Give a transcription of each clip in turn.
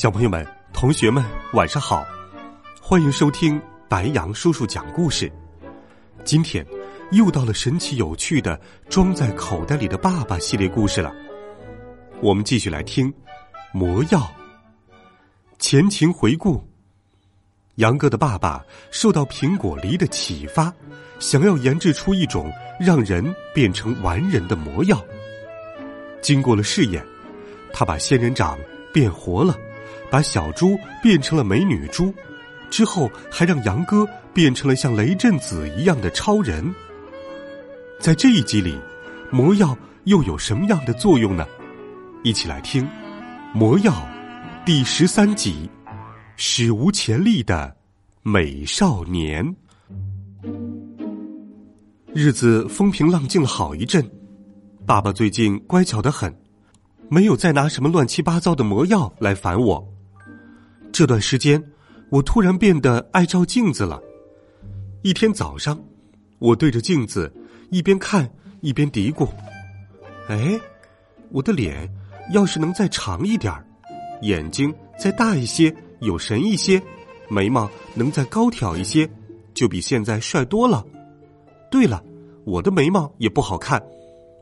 小朋友们、同学们，晚上好！欢迎收听白杨叔叔讲故事。今天又到了神奇有趣的“装在口袋里的爸爸”系列故事了。我们继续来听《魔药》。前情回顾：杨哥的爸爸受到苹果梨的启发，想要研制出一种让人变成完人的魔药。经过了试验，他把仙人掌变活了。把小猪变成了美女猪，之后还让杨哥变成了像雷震子一样的超人。在这一集里，魔药又有什么样的作用呢？一起来听《魔药》第十三集《史无前例的美少年》。日子风平浪静了好一阵，爸爸最近乖巧的很，没有再拿什么乱七八糟的魔药来烦我。这段时间，我突然变得爱照镜子了。一天早上，我对着镜子一边看一边嘀咕：“哎，我的脸要是能再长一点儿，眼睛再大一些，有神一些，眉毛能再高挑一些，就比现在帅多了。对了，我的眉毛也不好看，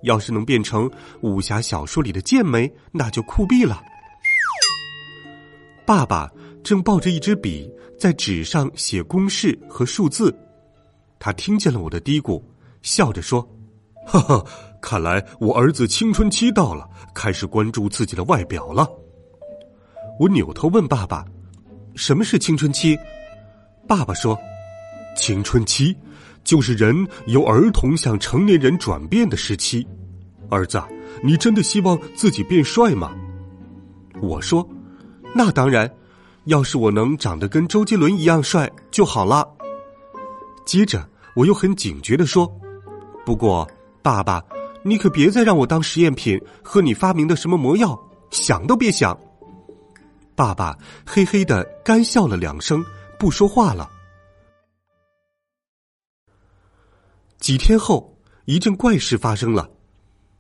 要是能变成武侠小说里的剑眉，那就酷毙了。”爸爸正抱着一支笔在纸上写公式和数字，他听见了我的嘀咕，笑着说：“哈哈，看来我儿子青春期到了，开始关注自己的外表了。”我扭头问爸爸：“什么是青春期？”爸爸说：“青春期就是人由儿童向成年人转变的时期。”儿子，你真的希望自己变帅吗？我说。那当然，要是我能长得跟周杰伦一样帅就好了。接着，我又很警觉的说：“不过，爸爸，你可别再让我当实验品，喝你发明的什么魔药，想都别想。”爸爸嘿嘿的干笑了两声，不说话了。几天后，一阵怪事发生了，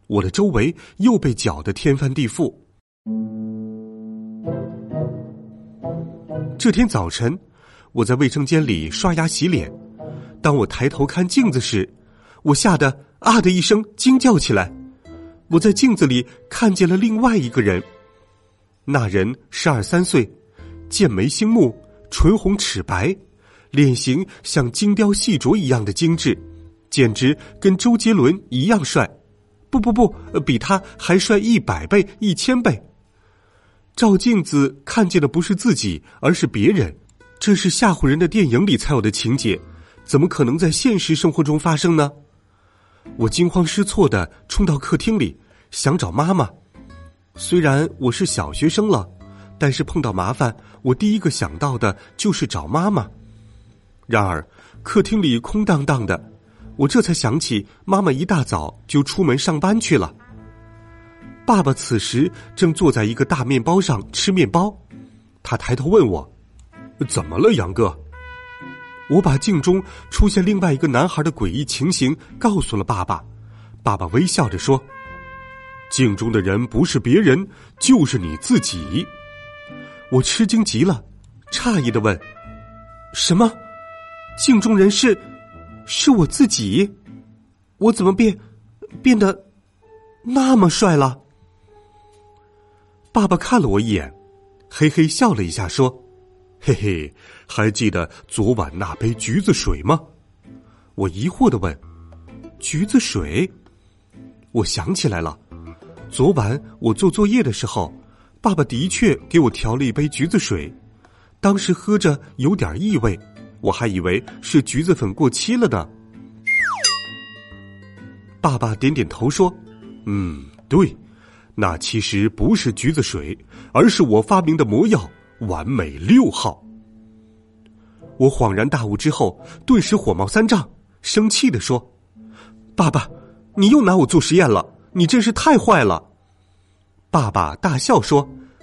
我的周围又被搅得天翻地覆。这天早晨，我在卫生间里刷牙洗脸。当我抬头看镜子时，我吓得啊的一声惊叫起来。我在镜子里看见了另外一个人，那人十二三岁，剑眉星目，唇红齿白，脸型像精雕细琢一样的精致，简直跟周杰伦一样帅。不不不，比他还帅一百倍、一千倍。照镜子看见的不是自己，而是别人，这是吓唬人的电影里才有的情节，怎么可能在现实生活中发生呢？我惊慌失措的冲到客厅里，想找妈妈。虽然我是小学生了，但是碰到麻烦，我第一个想到的就是找妈妈。然而，客厅里空荡荡的，我这才想起妈妈一大早就出门上班去了。爸爸此时正坐在一个大面包上吃面包，他抬头问我：“怎么了，杨哥？”我把镜中出现另外一个男孩的诡异情形告诉了爸爸。爸爸微笑着说：“镜中的人不是别人，就是你自己。”我吃惊极了，诧异的问：“什么？镜中人是是我自己？我怎么变变得那么帅了？”爸爸看了我一眼，嘿嘿笑了一下，说：“嘿嘿，还记得昨晚那杯橘子水吗？”我疑惑的问：“橘子水？”我想起来了，昨晚我做作业的时候，爸爸的确给我调了一杯橘子水，当时喝着有点异味，我还以为是橘子粉过期了呢。爸爸点点头说：“嗯，对。”那其实不是橘子水，而是我发明的魔药“完美六号”。我恍然大悟之后，顿时火冒三丈，生气的说：“爸爸，你又拿我做实验了！你真是太坏了！”爸爸大笑说：“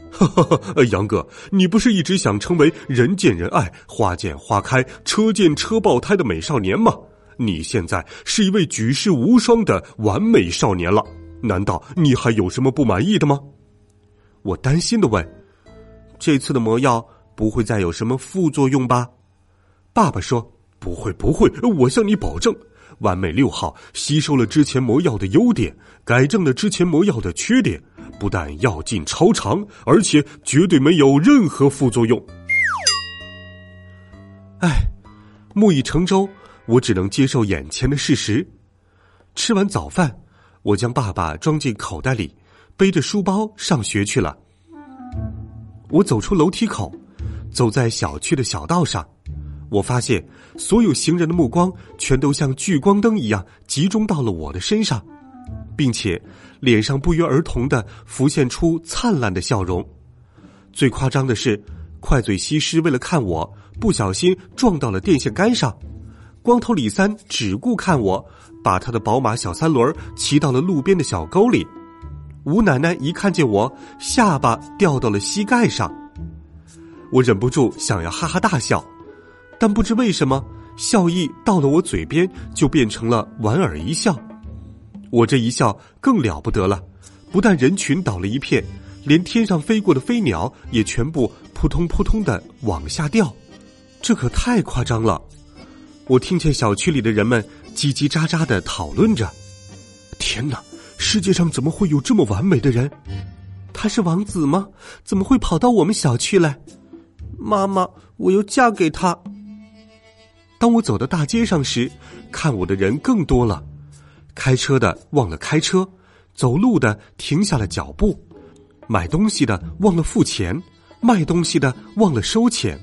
呵呵呵，杨哥，你不是一直想成为人见人爱、花见花开、车见车爆胎的美少年吗？你现在是一位举世无双的完美少年了。”难道你还有什么不满意的吗？我担心的问：“这次的魔药不会再有什么副作用吧？”爸爸说：“不会，不会，我向你保证，完美六号吸收了之前魔药的优点，改正了之前魔药的缺点，不但药劲超长，而且绝对没有任何副作用。”唉，木已成舟，我只能接受眼前的事实。吃完早饭。我将爸爸装进口袋里，背着书包上学去了。我走出楼梯口，走在小区的小道上，我发现所有行人的目光全都像聚光灯一样集中到了我的身上，并且脸上不约而同的浮现出灿烂的笑容。最夸张的是，快嘴西施为了看我，不小心撞到了电线杆上。光头李三只顾看我，把他的宝马小三轮骑到了路边的小沟里。吴奶奶一看见我，下巴掉到了膝盖上。我忍不住想要哈哈大笑，但不知为什么，笑意到了我嘴边就变成了莞尔一笑。我这一笑更了不得了，不但人群倒了一片，连天上飞过的飞鸟也全部扑通扑通的往下掉，这可太夸张了。我听见小区里的人们叽叽喳喳的讨论着：“天哪，世界上怎么会有这么完美的人？他是王子吗？怎么会跑到我们小区来？妈妈，我要嫁给他。”当我走到大街上时，看我的人更多了。开车的忘了开车，走路的停下了脚步，买东西的忘了付钱，卖东西的忘了收钱。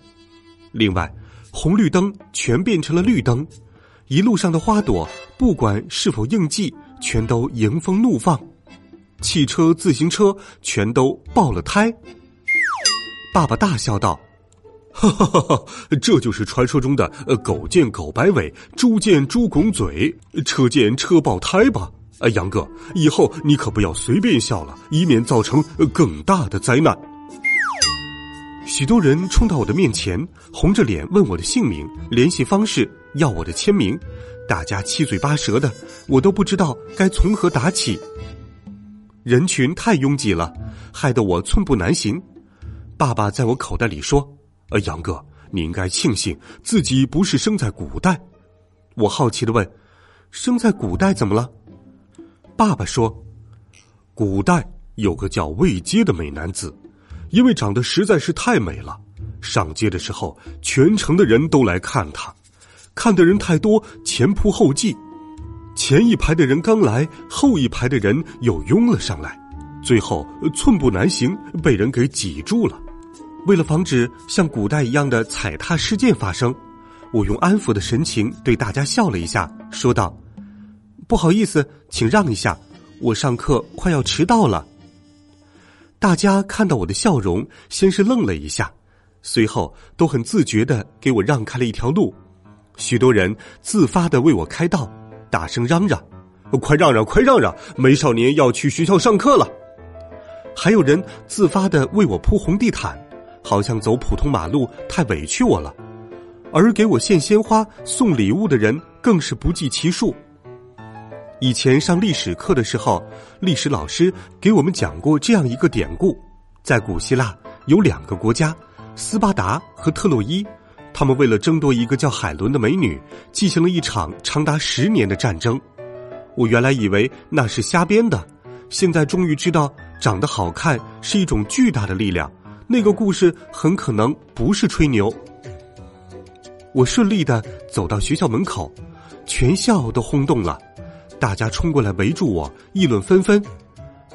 另外。红绿灯全变成了绿灯，一路上的花朵不管是否应季，全都迎风怒放，汽车、自行车全都爆了胎。爸爸大笑道：“哈哈哈哈这就是传说中的‘狗见狗摆尾，猪见猪拱嘴，车见车爆胎’吧？”啊，杨哥，以后你可不要随便笑了，以免造成更大的灾难。许多人冲到我的面前，红着脸问我的姓名、联系方式，要我的签名。大家七嘴八舌的，我都不知道该从何打起。人群太拥挤了，害得我寸步难行。爸爸在我口袋里说：“呃，杨哥，你应该庆幸自己不是生在古代。”我好奇的问：“生在古代怎么了？”爸爸说：“古代有个叫魏阶的美男子。”因为长得实在是太美了，上街的时候，全城的人都来看他，看的人太多，前仆后继，前一排的人刚来，后一排的人又拥了上来，最后寸步难行，被人给挤住了。为了防止像古代一样的踩踏事件发生，我用安抚的神情对大家笑了一下，说道：“不好意思，请让一下，我上课快要迟到了。”大家看到我的笑容，先是愣了一下，随后都很自觉的给我让开了一条路。许多人自发的为我开道，大声嚷嚷：“快让让，快让让！美少年要去学校上课了。”还有人自发的为我铺红地毯，好像走普通马路太委屈我了。而给我献鲜花、送礼物的人更是不计其数。以前上历史课的时候，历史老师给我们讲过这样一个典故：在古希腊有两个国家，斯巴达和特洛伊，他们为了争夺一个叫海伦的美女，进行了一场长达十年的战争。我原来以为那是瞎编的，现在终于知道，长得好看是一种巨大的力量。那个故事很可能不是吹牛。我顺利的走到学校门口，全校都轰动了。大家冲过来围住我，议论纷纷。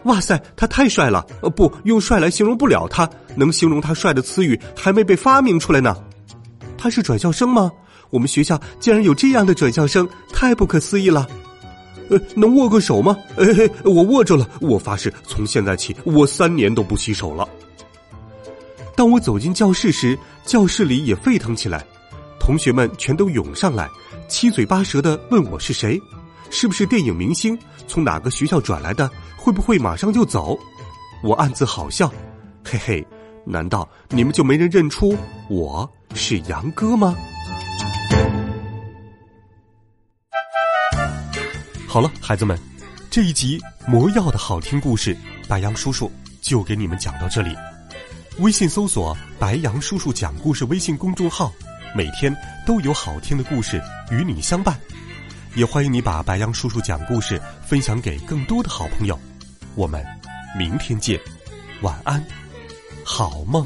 哇塞，他太帅了！呃，不用帅来形容不了他，能形容他帅的词语还没被发明出来呢。他是转校生吗？我们学校竟然有这样的转校生，太不可思议了！呃，能握个手吗？哎嘿，我握着了。我发誓，从现在起，我三年都不洗手了。当我走进教室时，教室里也沸腾起来，同学们全都涌上来，七嘴八舌的问我是谁，是不是电影明星，从哪个学校转来的，会不会马上就走？我暗自好笑，嘿嘿，难道你们就没人认出我是杨哥吗？好了，孩子们，这一集魔药的好听故事，白杨叔叔就给你们讲到这里。微信搜索“白杨叔叔讲故事”微信公众号，每天都有好听的故事与你相伴。也欢迎你把白杨叔叔讲故事分享给更多的好朋友。我们明天见，晚安，好梦。